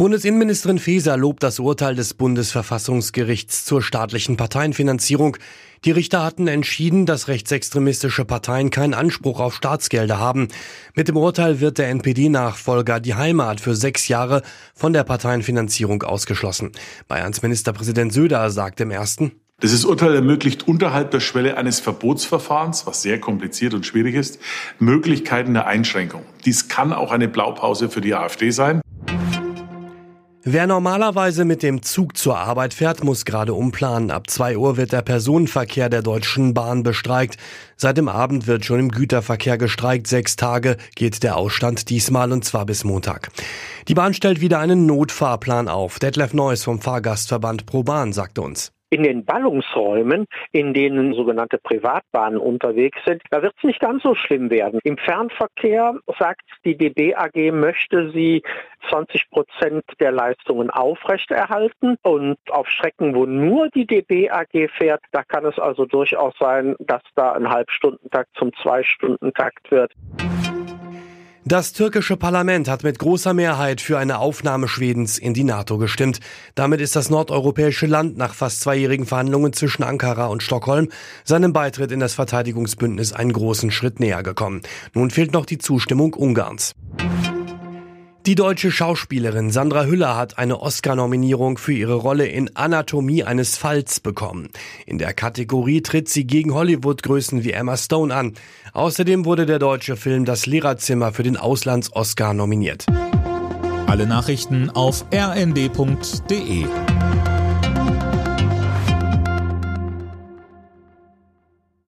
Bundesinnenministerin Faeser lobt das Urteil des Bundesverfassungsgerichts zur staatlichen Parteienfinanzierung. Die Richter hatten entschieden, dass rechtsextremistische Parteien keinen Anspruch auf Staatsgelder haben. Mit dem Urteil wird der NPD-Nachfolger die Heimat für sechs Jahre von der Parteienfinanzierung ausgeschlossen. Bayerns Ministerpräsident Söder sagt im ersten, dieses Urteil ermöglicht unterhalb der Schwelle eines Verbotsverfahrens, was sehr kompliziert und schwierig ist, Möglichkeiten der Einschränkung. Dies kann auch eine Blaupause für die AfD sein. Wer normalerweise mit dem Zug zur Arbeit fährt, muss gerade umplanen. Ab zwei Uhr wird der Personenverkehr der Deutschen Bahn bestreikt. Seit dem Abend wird schon im Güterverkehr gestreikt. Sechs Tage geht der Ausstand diesmal und zwar bis Montag. Die Bahn stellt wieder einen Notfahrplan auf. Detlef Neuss vom Fahrgastverband ProBahn sagte uns. In den Ballungsräumen, in denen sogenannte Privatbahnen unterwegs sind, da wird es nicht ganz so schlimm werden. Im Fernverkehr sagt die DB AG, möchte sie 20 Prozent der Leistungen aufrechterhalten und auf Strecken, wo nur die DB AG fährt, da kann es also durchaus sein, dass da ein Halbstundentakt zum Zwei-Stunden-Takt wird. Das türkische Parlament hat mit großer Mehrheit für eine Aufnahme Schwedens in die NATO gestimmt. Damit ist das nordeuropäische Land nach fast zweijährigen Verhandlungen zwischen Ankara und Stockholm seinem Beitritt in das Verteidigungsbündnis einen großen Schritt näher gekommen. Nun fehlt noch die Zustimmung Ungarns. Die deutsche Schauspielerin Sandra Hüller hat eine Oscar-Nominierung für ihre Rolle in Anatomie eines Falls bekommen. In der Kategorie tritt sie gegen Hollywood-Größen wie Emma Stone an. Außerdem wurde der deutsche Film Das Lehrerzimmer für den Auslands-Oscar nominiert. Alle Nachrichten auf rnd.de